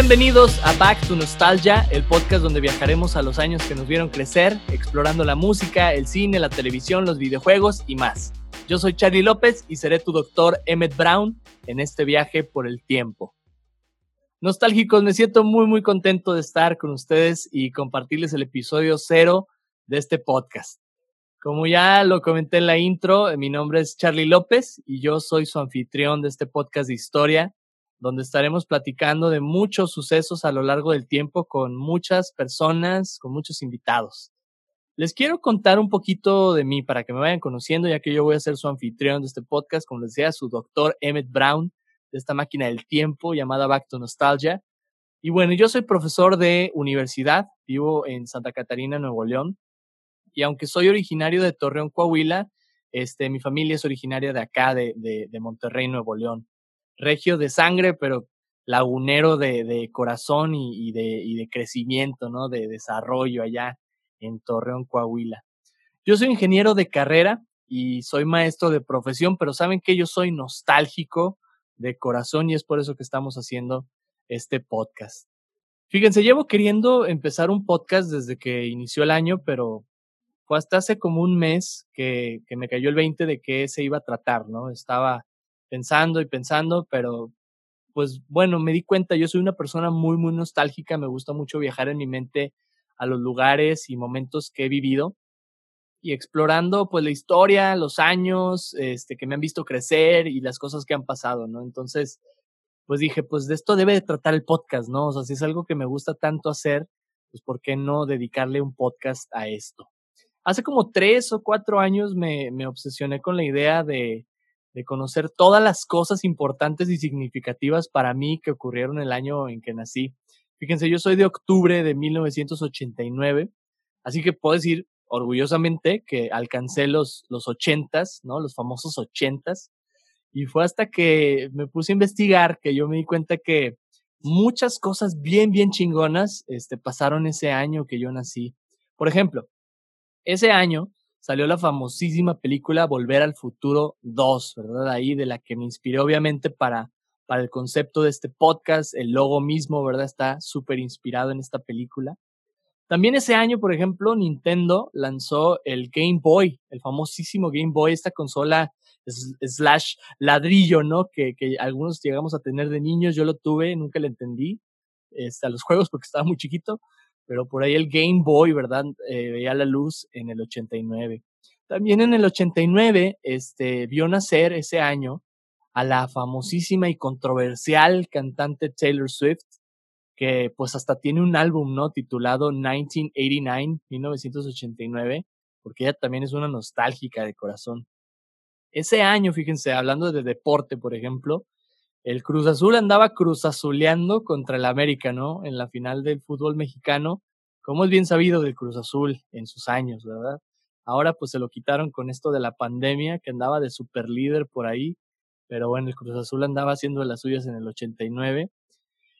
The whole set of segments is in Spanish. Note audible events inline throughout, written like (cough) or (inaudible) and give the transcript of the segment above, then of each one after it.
Bienvenidos a Back to Nostalgia, el podcast donde viajaremos a los años que nos vieron crecer, explorando la música, el cine, la televisión, los videojuegos y más. Yo soy Charlie López y seré tu doctor Emmett Brown en este viaje por el tiempo. Nostálgicos, me siento muy muy contento de estar con ustedes y compartirles el episodio cero de este podcast. Como ya lo comenté en la intro, mi nombre es Charlie López y yo soy su anfitrión de este podcast de historia donde estaremos platicando de muchos sucesos a lo largo del tiempo con muchas personas, con muchos invitados. Les quiero contar un poquito de mí para que me vayan conociendo, ya que yo voy a ser su anfitrión de este podcast, como les decía, su doctor Emmett Brown, de esta máquina del tiempo llamada Back to Nostalgia. Y bueno, yo soy profesor de universidad, vivo en Santa Catarina, Nuevo León, y aunque soy originario de Torreón, Coahuila, este, mi familia es originaria de acá, de, de, de Monterrey, Nuevo León regio de sangre, pero lagunero de, corazón y, de, y de crecimiento, ¿no? De desarrollo allá en Torreón, Coahuila. Yo soy ingeniero de carrera y soy maestro de profesión, pero saben que yo soy nostálgico de corazón y es por eso que estamos haciendo este podcast. Fíjense, llevo queriendo empezar un podcast desde que inició el año, pero fue hasta hace como un mes que, que me cayó el 20 de qué se iba a tratar, ¿no? Estaba pensando y pensando, pero pues bueno, me di cuenta, yo soy una persona muy, muy nostálgica, me gusta mucho viajar en mi mente a los lugares y momentos que he vivido y explorando pues la historia, los años, este, que me han visto crecer y las cosas que han pasado, ¿no? Entonces, pues dije, pues de esto debe de tratar el podcast, ¿no? O sea, si es algo que me gusta tanto hacer, pues ¿por qué no dedicarle un podcast a esto? Hace como tres o cuatro años me, me obsesioné con la idea de, de conocer todas las cosas importantes y significativas para mí que ocurrieron el año en que nací. Fíjense, yo soy de octubre de 1989, así que puedo decir orgullosamente que alcancé los, los ochentas, ¿no? Los famosos ochentas. Y fue hasta que me puse a investigar que yo me di cuenta que muchas cosas bien, bien chingonas este, pasaron ese año que yo nací. Por ejemplo, ese año salió la famosísima película Volver al Futuro 2, ¿verdad? Ahí de la que me inspiré obviamente para, para el concepto de este podcast, el logo mismo, ¿verdad? Está súper inspirado en esta película. También ese año, por ejemplo, Nintendo lanzó el Game Boy, el famosísimo Game Boy, esta consola slash ladrillo, ¿no? Que, que algunos llegamos a tener de niños, yo lo tuve, nunca le entendí este, a los (laughs) juegos porque estaba muy chiquito, pero por ahí el Game Boy, ¿verdad? Eh, veía la luz en el 89. También en el 89, este, vio nacer ese año a la famosísima y controversial cantante Taylor Swift, que pues hasta tiene un álbum, ¿no? Titulado 1989, 1989, porque ella también es una nostálgica de corazón. Ese año, fíjense, hablando de deporte, por ejemplo, el Cruz Azul andaba cruzazuleando contra el América, ¿no? En la final del fútbol mexicano, como es bien sabido del Cruz Azul en sus años, ¿verdad? Ahora pues se lo quitaron con esto de la pandemia, que andaba de super líder por ahí, pero bueno, el Cruz Azul andaba haciendo las suyas en el 89.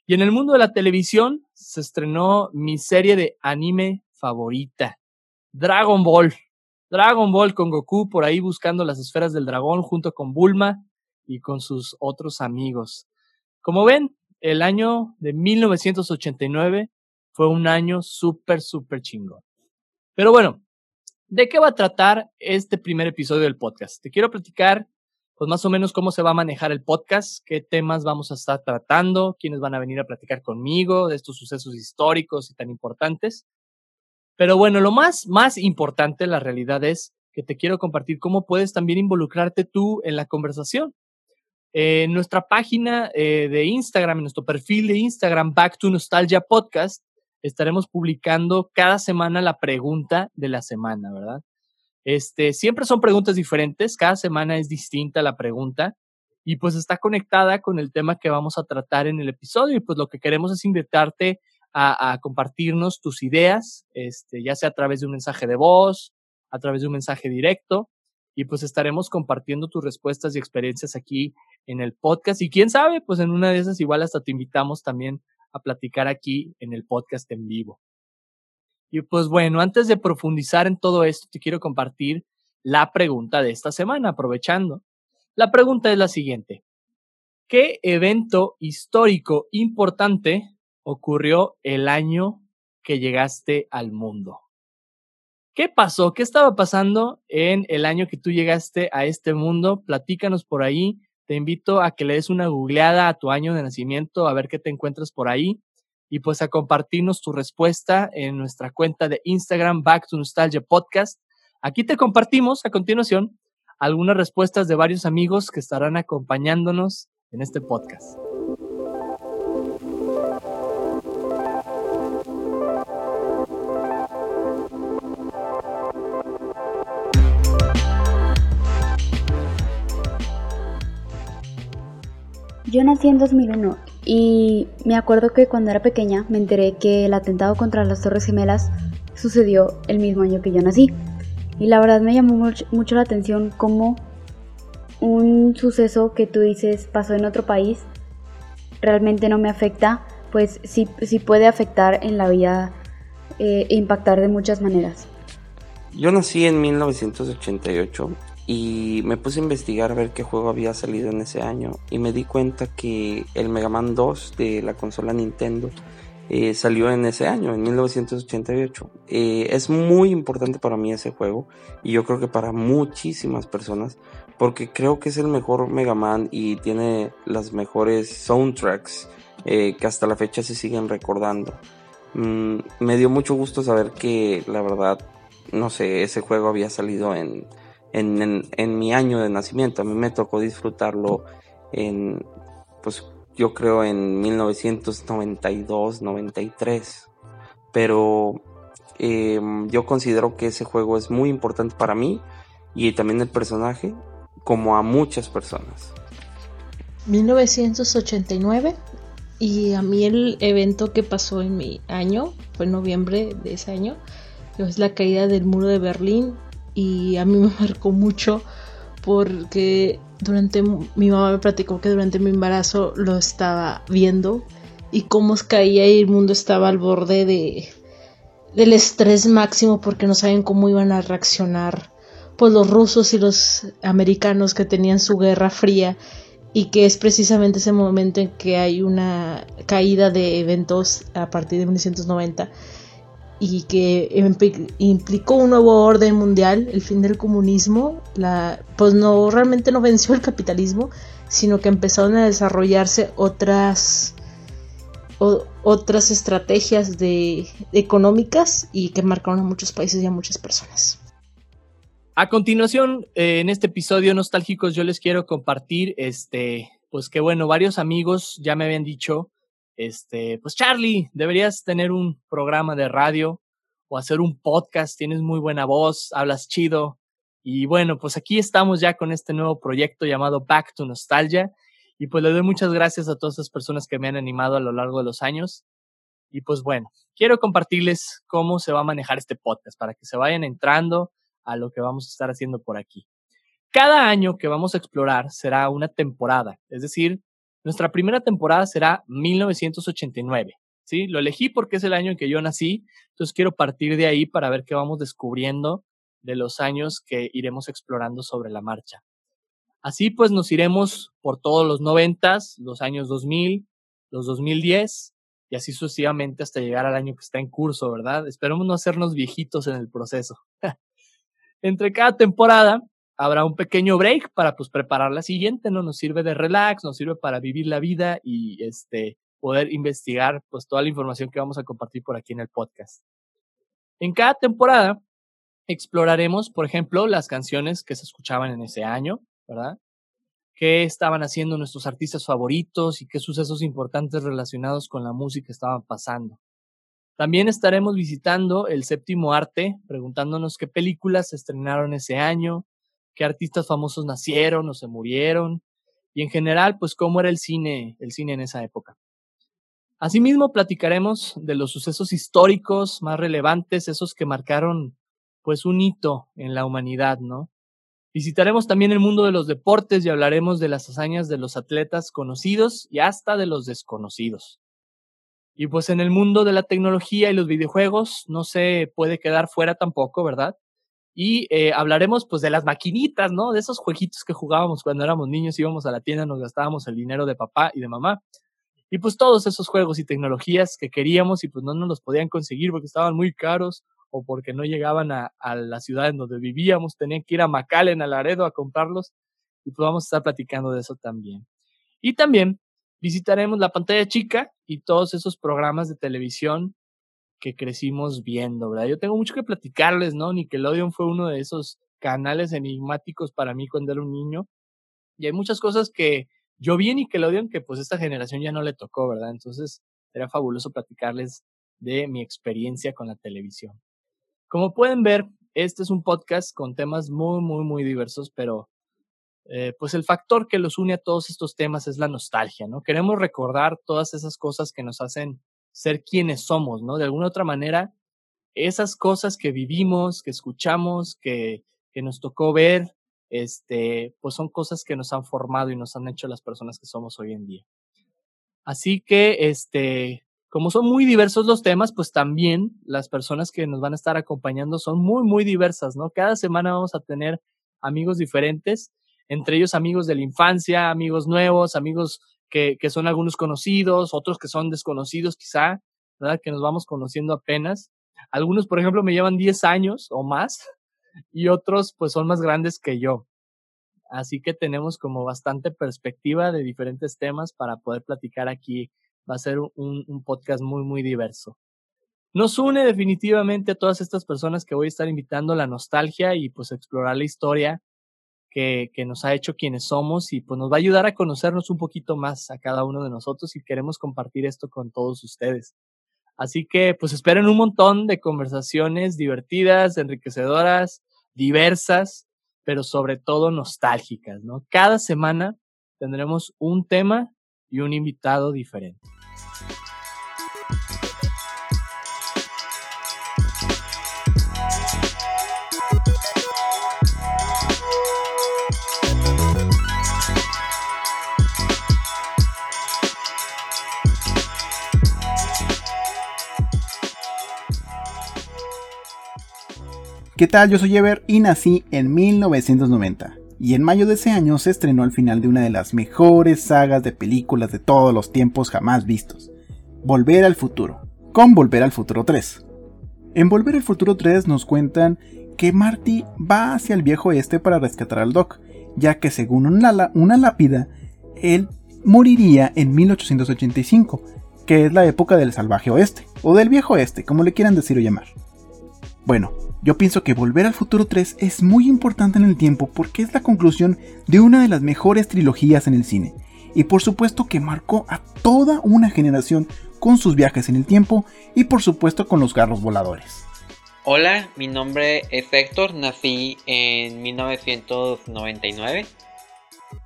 Y en el mundo de la televisión se estrenó mi serie de anime favorita, Dragon Ball. Dragon Ball con Goku por ahí buscando las esferas del dragón junto con Bulma y con sus otros amigos. Como ven, el año de 1989 fue un año súper, súper chingón. Pero bueno, ¿de qué va a tratar este primer episodio del podcast? Te quiero platicar, pues más o menos cómo se va a manejar el podcast, qué temas vamos a estar tratando, quiénes van a venir a platicar conmigo de estos sucesos históricos y tan importantes. Pero bueno, lo más, más importante, la realidad es que te quiero compartir cómo puedes también involucrarte tú en la conversación. Eh, en nuestra página eh, de Instagram, en nuestro perfil de Instagram, Back to Nostalgia Podcast, estaremos publicando cada semana la pregunta de la semana, ¿verdad? Este, siempre son preguntas diferentes, cada semana es distinta la pregunta y pues está conectada con el tema que vamos a tratar en el episodio y pues lo que queremos es invitarte a, a compartirnos tus ideas, este, ya sea a través de un mensaje de voz, a través de un mensaje directo y pues estaremos compartiendo tus respuestas y experiencias aquí en el podcast. Y quién sabe, pues en una de esas igual hasta te invitamos también a platicar aquí en el podcast en vivo. Y pues bueno, antes de profundizar en todo esto, te quiero compartir la pregunta de esta semana, aprovechando. La pregunta es la siguiente. ¿Qué evento histórico importante ocurrió el año que llegaste al mundo. ¿Qué pasó? ¿Qué estaba pasando en el año que tú llegaste a este mundo? Platícanos por ahí. Te invito a que le des una googleada a tu año de nacimiento, a ver qué te encuentras por ahí y pues a compartirnos tu respuesta en nuestra cuenta de Instagram Back to Nostalgia Podcast. Aquí te compartimos a continuación algunas respuestas de varios amigos que estarán acompañándonos en este podcast. Yo nací en 2001 y me acuerdo que cuando era pequeña me enteré que el atentado contra las Torres Gemelas sucedió el mismo año que yo nací. Y la verdad me llamó mucho, la atención cómo un suceso que tú dices pasó en otro país realmente no me afecta, pues sí, sí puede afectar en la vida eh, e impactar de muchas maneras. Yo nací en 1988 y me puse a investigar a ver qué juego había salido en ese año y me di cuenta que el Mega Man 2 de la consola Nintendo eh, salió en ese año, en 1988. Eh, es muy importante para mí ese juego y yo creo que para muchísimas personas porque creo que es el mejor Mega Man y tiene las mejores soundtracks eh, que hasta la fecha se siguen recordando. Mm, me dio mucho gusto saber que la verdad, no sé, ese juego había salido en en, mi año de nacimiento. A mí me tocó disfrutarlo en, pues yo creo en 1992, 93. Pero em, yo considero que ese juego es muy importante para mí y también el personaje, como a muchas personas. 1989 y a mí el evento que pasó en mi año fue en noviembre de ese año, es la caída del muro de Berlín y a mí me marcó mucho porque durante mi mamá me platicó que durante mi embarazo lo estaba viendo y cómo caía y el mundo estaba al borde de del estrés máximo porque no saben cómo iban a reaccionar pues los rusos y los americanos que tenían su guerra fría y que es precisamente ese momento en que hay una caída de eventos a partir de 1990 y que implicó un nuevo orden mundial, el fin del comunismo, pues no realmente no venció el capitalismo, sino que empezaron a desarrollarse otras otras estrategias económicas y que marcaron a muchos países y a muchas personas. A continuación, eh, en este episodio nostálgicos, yo les quiero compartir, este, pues que bueno, varios amigos ya me habían dicho este, pues Charlie, deberías tener un programa de radio o hacer un podcast, tienes muy buena voz, hablas chido. Y bueno, pues aquí estamos ya con este nuevo proyecto llamado Back to Nostalgia. Y pues le doy muchas gracias a todas esas personas que me han animado a lo largo de los años. Y pues bueno, quiero compartirles cómo se va a manejar este podcast para que se vayan entrando a lo que vamos a estar haciendo por aquí. Cada año que vamos a explorar será una temporada, es decir, nuestra primera temporada será 1989. ¿sí? Lo elegí porque es el año en que yo nací, entonces quiero partir de ahí para ver qué vamos descubriendo de los años que iremos explorando sobre la marcha. Así pues nos iremos por todos los noventas, los años 2000, los 2010 y así sucesivamente hasta llegar al año que está en curso, ¿verdad? Esperemos no hacernos viejitos en el proceso. (laughs) Entre cada temporada habrá un pequeño break para pues preparar la siguiente, ¿no? Nos sirve de relax, nos sirve para vivir la vida y este poder investigar pues toda la información que vamos a compartir por aquí en el podcast. En cada temporada exploraremos, por ejemplo, las canciones que se escuchaban en ese año, ¿verdad? qué estaban haciendo nuestros artistas favoritos y qué sucesos importantes relacionados con la música estaban pasando. También estaremos visitando el séptimo arte, preguntándonos qué películas se estrenaron ese año, qué artistas famosos nacieron o se murieron, y en general, pues cómo era el cine, el cine en esa época. Asimismo, platicaremos de los sucesos históricos más relevantes, esos que marcaron pues un hito en la humanidad, ¿no? Visitaremos también el mundo de los deportes y hablaremos de las hazañas de los atletas conocidos y hasta de los desconocidos. Y pues en el mundo de la tecnología y los videojuegos no se puede quedar fuera tampoco, ¿verdad? Y eh, hablaremos pues de las maquinitas, ¿no? De esos jueguitos que jugábamos cuando éramos niños, íbamos a la tienda, nos gastábamos el dinero de papá y de mamá. y pues todos esos juegos y tecnologías que queríamos y pues no nos los podían conseguir porque estaban muy caros o porque no llegaban a, la ciudad en donde vivíamos, tenían que ir a McAllen, a Laredo a comprarlos y pues vamos a estar platicando de eso también. Y también visitaremos la pantalla chica y todos esos programas de televisión que crecimos viendo, ¿verdad? Yo tengo mucho que platicarles, ¿no? Nickelodeon fue uno de esos canales enigmáticos para mí cuando era un niño. Y hay muchas cosas que yo vi en Nickelodeon que pues esta generación ya no le tocó, ¿verdad? Entonces era fabuloso platicarles de mi experiencia con la televisión. Como pueden ver, este es un podcast con temas muy, muy, muy diversos, pero eh, pues el factor que los une a todos estos temas es la nostalgia, ¿no? Queremos recordar todas esas cosas que nos hacen ser quienes somos, ¿no? De alguna otra manera, esas cosas que vivimos, que escuchamos, que, que nos tocó ver, este, pues son cosas que nos han formado y nos han hecho las personas que somos hoy en día. Así que, este, como son muy diversos los temas, pues también las personas que nos van a estar acompañando son muy, muy diversas, ¿no? Cada semana vamos a tener amigos diferentes, entre ellos amigos de la infancia, amigos nuevos, amigos que, que son algunos conocidos, otros que son desconocidos quizá, ¿verdad? Que nos vamos conociendo apenas. Algunos, por ejemplo, me llevan 10 años o más (laughs) y otros pues son más grandes que yo. Así que tenemos como bastante perspectiva de diferentes temas para poder platicar aquí. Va a ser un, un podcast muy, muy diverso. Nos une definitivamente a todas estas personas que voy a estar invitando la nostalgia y pues explorar la historia que, nos ha hecho quienes somos y pues nos va a ayudar a conocernos un poquito más a cada uno de nosotros y queremos compartir esto con todos ustedes. Así que pues esperen un montón de conversaciones divertidas, enriquecedoras, diversas, pero sobre todo nostálgicas, ¿no? Cada semana tendremos un tema y un invitado diferente. ¿Qué tal? Yo soy Ever y nací en 1990. Y en mayo de ese año se estrenó al final de una de las mejores sagas de películas de todos los tiempos jamás vistos. Volver al futuro. Con Volver al futuro 3. En Volver al futuro 3 nos cuentan que Marty va hacia el viejo este para rescatar al Doc, ya que según una, una lápida, él moriría en 1885, que es la época del salvaje oeste, o del viejo oeste, como le quieran decir o llamar. Bueno, yo pienso que Volver al Futuro 3 es muy importante en el tiempo porque es la conclusión de una de las mejores trilogías en el cine. Y por supuesto que marcó a toda una generación con sus viajes en el tiempo y por supuesto con los carros voladores. Hola, mi nombre es Héctor, nací en 1999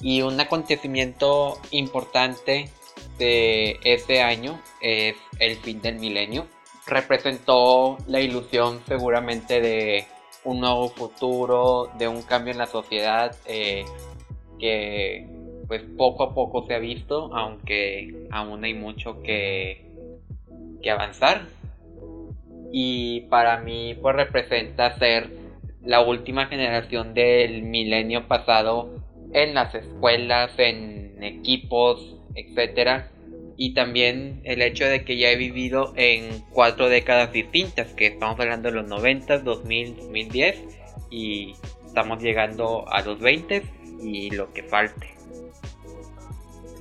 y un acontecimiento importante de ese año es el fin del milenio representó la ilusión seguramente de un nuevo futuro, de un cambio en la sociedad eh, que pues poco a poco se ha visto, aunque aún hay mucho que, que avanzar. Y para mí pues representa ser la última generación del milenio pasado en las escuelas, en equipos, etcétera y también el hecho de que ya he vivido en cuatro décadas distintas, que estamos hablando de los 90, 2000, 2010 y estamos llegando a los 20 y lo que falte.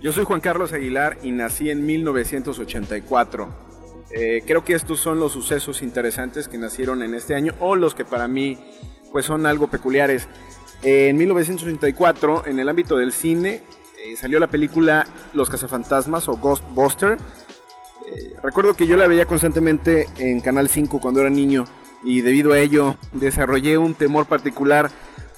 Yo soy Juan Carlos Aguilar y nací en 1984. Eh, creo que estos son los sucesos interesantes que nacieron en este año o los que para mí pues son algo peculiares. en 1984, en el ámbito del cine, eh, salió la película Los cazafantasmas o Ghostbuster. Eh, recuerdo que yo la veía constantemente en Canal 5 cuando era niño y debido a ello desarrollé un temor particular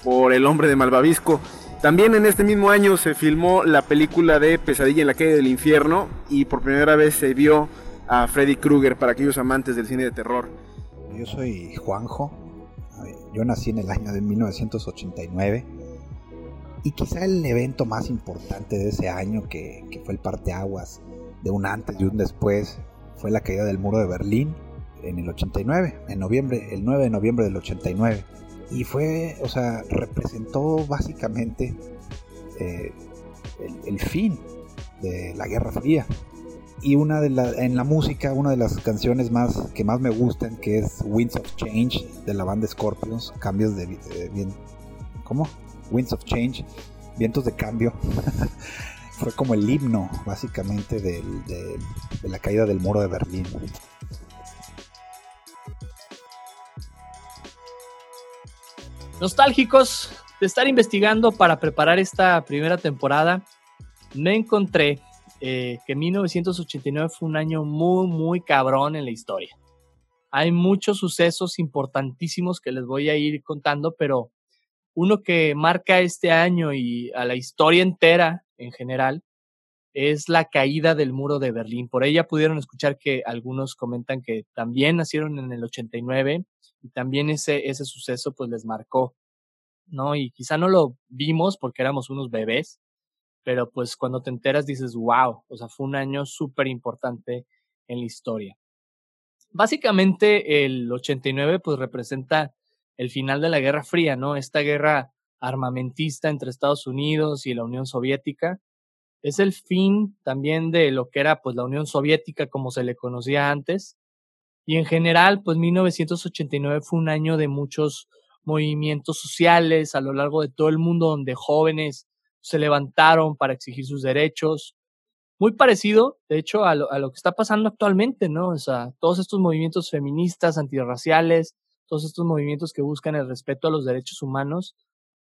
por el hombre de Malvavisco. También en este mismo año se filmó la película de Pesadilla en la calle del infierno y por primera vez se vio a Freddy Krueger para aquellos amantes del cine de terror. Yo soy Juanjo, yo nací en el año de 1989 y quizá el evento más importante de ese año, que, fue el parteaguas de un antes y un después, fue la caída del muro de Berlín en el 89, en noviembre, el 9 de noviembre del 89. Y fue, o sea, representó básicamente eh, el, fin de la Guerra Fría. y una de la, en la música, una de las canciones más que más me gustan, que es Winds of Change de la banda Scorpions, cambios de, bien, ¿cómo? Winds of Change, vientos de cambio. (laughs) Fue como el himno, básicamente, de, de la caída del muro de Berlín. Nostálgicos de estar investigando para preparar esta primera temporada, me encontré eh, que 1989 fue un año muy, muy cabrón en la historia. Hay muchos sucesos importantísimos que les voy a ir contando, pero uno que marca este año y a la historia entera en general es la caída del muro de Berlín. Por ella pudieron escuchar que algunos comentan que también nacieron en el 89 y también ese, ese suceso pues les marcó, ¿no? Y quizá no lo vimos porque éramos unos bebés, pero pues cuando te enteras dices, wow, o sea, fue un año súper importante en la historia. Básicamente el 89 pues representa el final de la Guerra Fría, ¿no? Esta guerra armamentista entre Estados Unidos y la Unión Soviética. Es el fin también de lo que era pues la Unión Soviética como se le conocía antes. Y en general, pues 1989 fue un año de muchos movimientos sociales a lo largo de todo el mundo donde jóvenes se levantaron para exigir sus derechos. Muy parecido, de hecho, a lo, a lo que está pasando actualmente, ¿no? O sea, todos estos movimientos feministas, antirraciales, todos estos movimientos que buscan el respeto a los derechos humanos,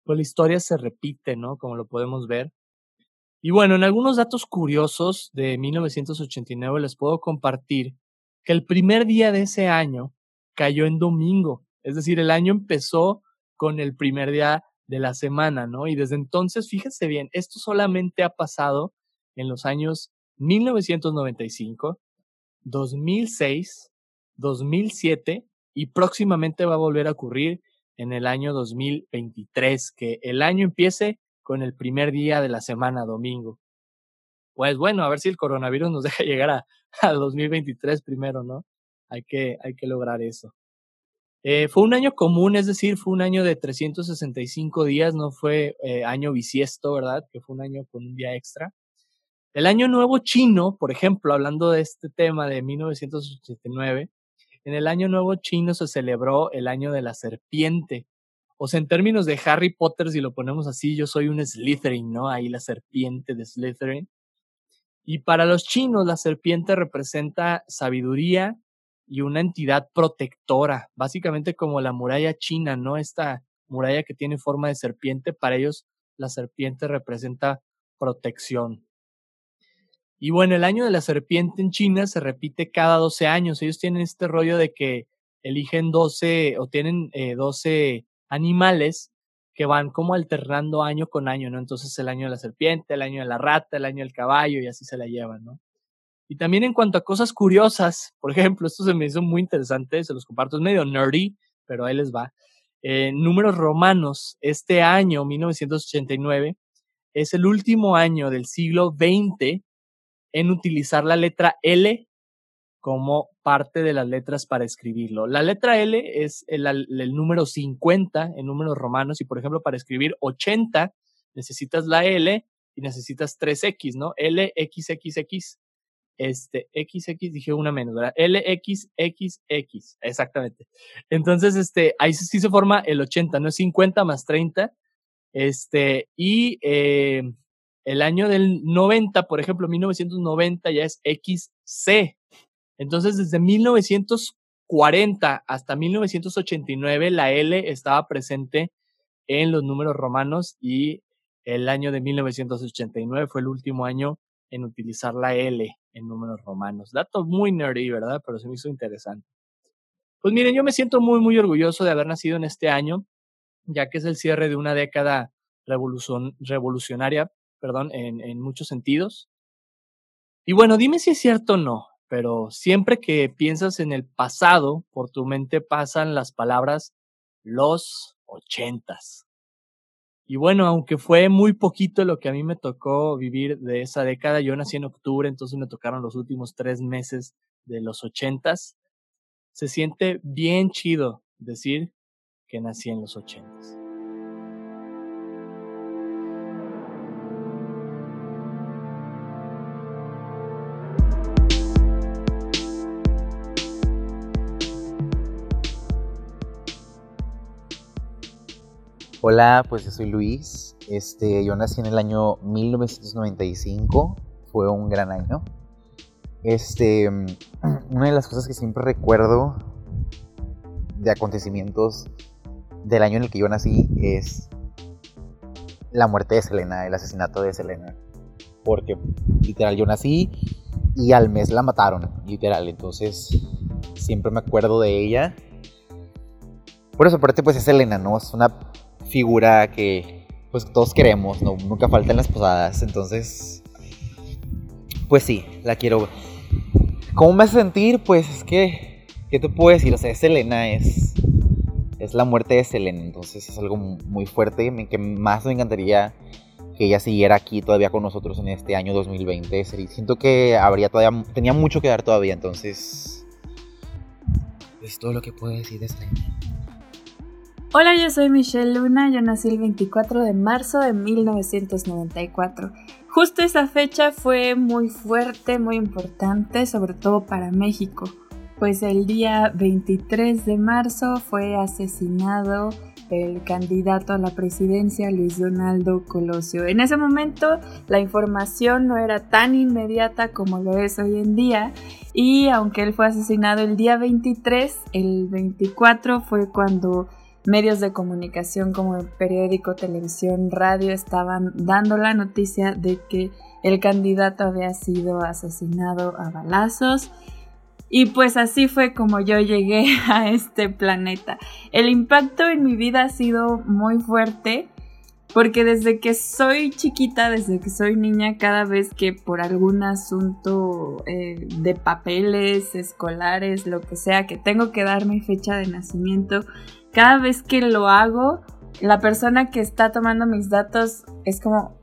pues la historia se repite, ¿no? Como lo podemos ver. Y bueno, en algunos datos curiosos de 1989 les puedo compartir que el primer día de ese año cayó en domingo. Es decir, el año empezó con el primer día de la semana, ¿no? Y desde entonces, fíjense bien, esto solamente ha pasado en los años 1995, 2006, 2007 y próximamente va a volver a ocurrir en el año 2023, que el año empiece con el primer día de la semana, domingo. Pues bueno, a ver si el coronavirus nos (laughs) deja llegar a, a 2023 primero, ¿no? Hay que, hay que lograr eso. Eh, fue un año común, es decir, fue un año de 365 días, no fue eh, año bisiesto, ¿verdad? Que fue un año con un día extra. El año nuevo chino, por ejemplo, hablando de este tema de 1989, en el año nuevo chino se celebró el año de la serpiente. O sea, en términos de Harry Potter, si lo ponemos así, yo soy un Slytherin, ¿no? Ahí la serpiente de Slytherin. Y para los chinos, la serpiente representa sabiduría, y una entidad protectora, básicamente como la muralla china, ¿no? Esta muralla que tiene forma de serpiente, para ellos la serpiente representa protección. Y bueno, el año de la serpiente en China se repite cada 12 años. Ellos tienen este rollo de que eligen 12 o tienen 12 eh, animales que van como alternando año con año, ¿no? Entonces el año de la serpiente, el año de la rata, el año del caballo y así se la llevan, ¿no? Y también en cuanto a cosas curiosas, por ejemplo, esto se me hizo muy interesante, se los comparto, es medio nerdy, pero ahí les va. Eh, números romanos, este año, 1989, es el último año del siglo XX en utilizar la letra L como parte de las letras para escribirlo. La letra L es el, número 50 en números romanos y, por ejemplo, para escribir 80 necesitas la L y necesitas 3X, ¿no? L, X, X, X este, XX, dije una menos, ¿verdad? LXXX, exactamente. Entonces, este, ahí sí se forma el 80, no es 50 más 30. Este, y eh, el año del 90, por ejemplo, 1990 ya es XC. Entonces, desde 1940 hasta 1989, la L estaba presente en los números romanos y el año de 1989 fue el último año en utilizar la L en números romanos. Dato muy nerdy, ¿verdad? Pero se me hizo interesante. Pues miren, yo me siento muy, muy orgulloso de haber nacido en este año, ya que es el cierre de una década revolucionaria, perdón, en, muchos sentidos. Y bueno, dime si es cierto o no, pero siempre que piensas en el pasado, por tu mente pasan las palabras los ochentas. Y bueno, aunque fue muy poquito lo que a mí me tocó vivir de esa década, yo nací en octubre, entonces me tocaron los últimos tres meses de los ochentas. Se siente bien chido decir que nací en los ochentas. Hola, pues yo soy Luis. Este, yo nací en el año 1995. Fue un gran año. Este, (clears throat) una de las cosas que siempre recuerdo de acontecimientos del año en el que yo nací es la muerte de Selena, el asesinato de Selena. Porque literal yo nací y al mes la mataron, literal. Entonces siempre me acuerdo de ella. Por eso, aparte, pues es Selena, ¿no? Es una figura que pues todos queremos, ¿no? Nunca falta en las posadas. Entonces, pues sí, la quiero. ¿Cómo me hace sentir? Pues es que, ¿qué te puedo decir? O sea, Selena es es la muerte de Selena, entonces es algo muy fuerte, que más me encantaría que ella siguiera aquí todavía con nosotros en este año 2020. Siento que habría todavía, tenía mucho que dar todavía, entonces es todo lo que puedo decir de Selena. Hola, yo soy Michelle Luna, yo nací el 24 de marzo de 1994. Justo esa fecha fue muy fuerte, muy importante, sobre todo para México pues el día 23 de marzo fue asesinado el candidato a la presidencia Luis Donaldo Colosio. En ese momento la información no era tan inmediata como lo es hoy en día y aunque él fue asesinado el día 23, el 24 fue cuando medios de comunicación como periódico, televisión, radio estaban dando la noticia de que el candidato había sido asesinado a balazos y pues así fue como yo llegué (laughs) a este planeta. El impacto en mi vida ha sido muy fuerte porque desde que soy chiquita, desde que soy niña, cada vez que por algún asunto eh, de papeles escolares, lo que sea, que tengo que dar mi fecha de nacimiento, cada vez que lo hago, la persona que está tomando mis datos es como,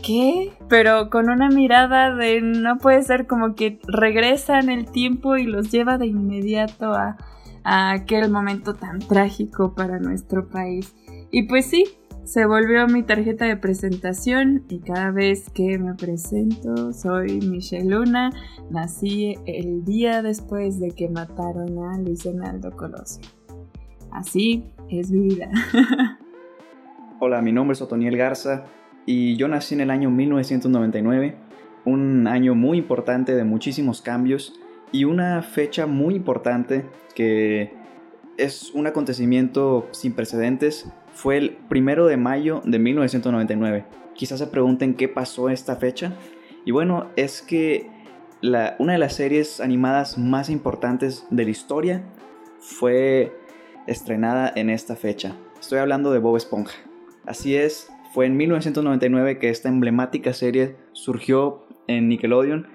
¿qué? Pero con una mirada de no puede ser como que regresa en el tiempo y los lleva de inmediato a, aquel momento tan trágico para nuestro país. Y pues sí, se volvió mi tarjeta de presentación y cada vez que me presento soy Michelle Luna, nací el día después de que mataron a Luis Donaldo Colosio. Así es mi vida. (laughs) Hola, mi nombre es Otoniel Garza, y yo nací en el año 1999, un año muy importante de muchísimos cambios y una fecha muy importante que es un acontecimiento sin precedentes. Fue el primero de mayo de 1999. Quizás se pregunten qué pasó esta fecha. Y bueno, es que una de las series animadas más importantes de la historia fue estrenada en esta fecha. Estoy hablando de Bob Esponja. Así es, fue en 1999 que esta emblemática serie surgió en Nickelodeon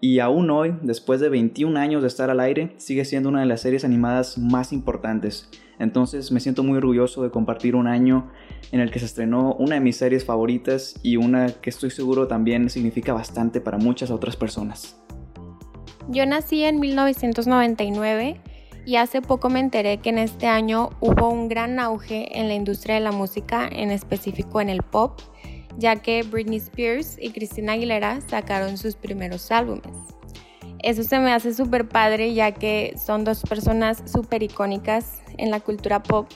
y aún hoy, después de 21 años de estar al aire, sigue siendo una de las series animadas más importantes. Entonces me siento muy orgulloso de compartir un año en el que se estrenó una de mis series favoritas y una que estoy seguro también significa bastante para muchas otras personas. Yo nací en 1999 y hace poco me enteré que en este año hubo un gran auge en la industria de la música, en específico en el pop, ya que Britney Spears y Christina Aguilera sacaron sus primeros álbumes. Eso se me hace súper padre ya que son dos personas súper icónicas en la cultura pop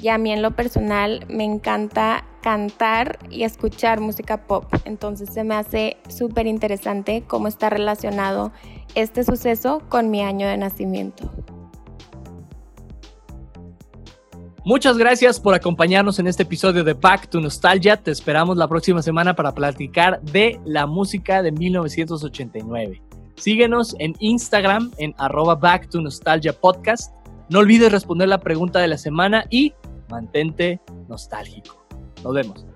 y a mí en lo personal me encanta cantar y escuchar música pop, entonces se me hace súper interesante cómo está relacionado este suceso con mi año de nacimiento. Muchas gracias por acompañarnos en este episodio de Back to Nostalgia. Te esperamos la próxima semana para platicar de la música de 1989. Síguenos en Instagram en arroba Back to Nostalgia Podcast. No olvides responder la pregunta de la semana y mantente nostálgico. Nos vemos.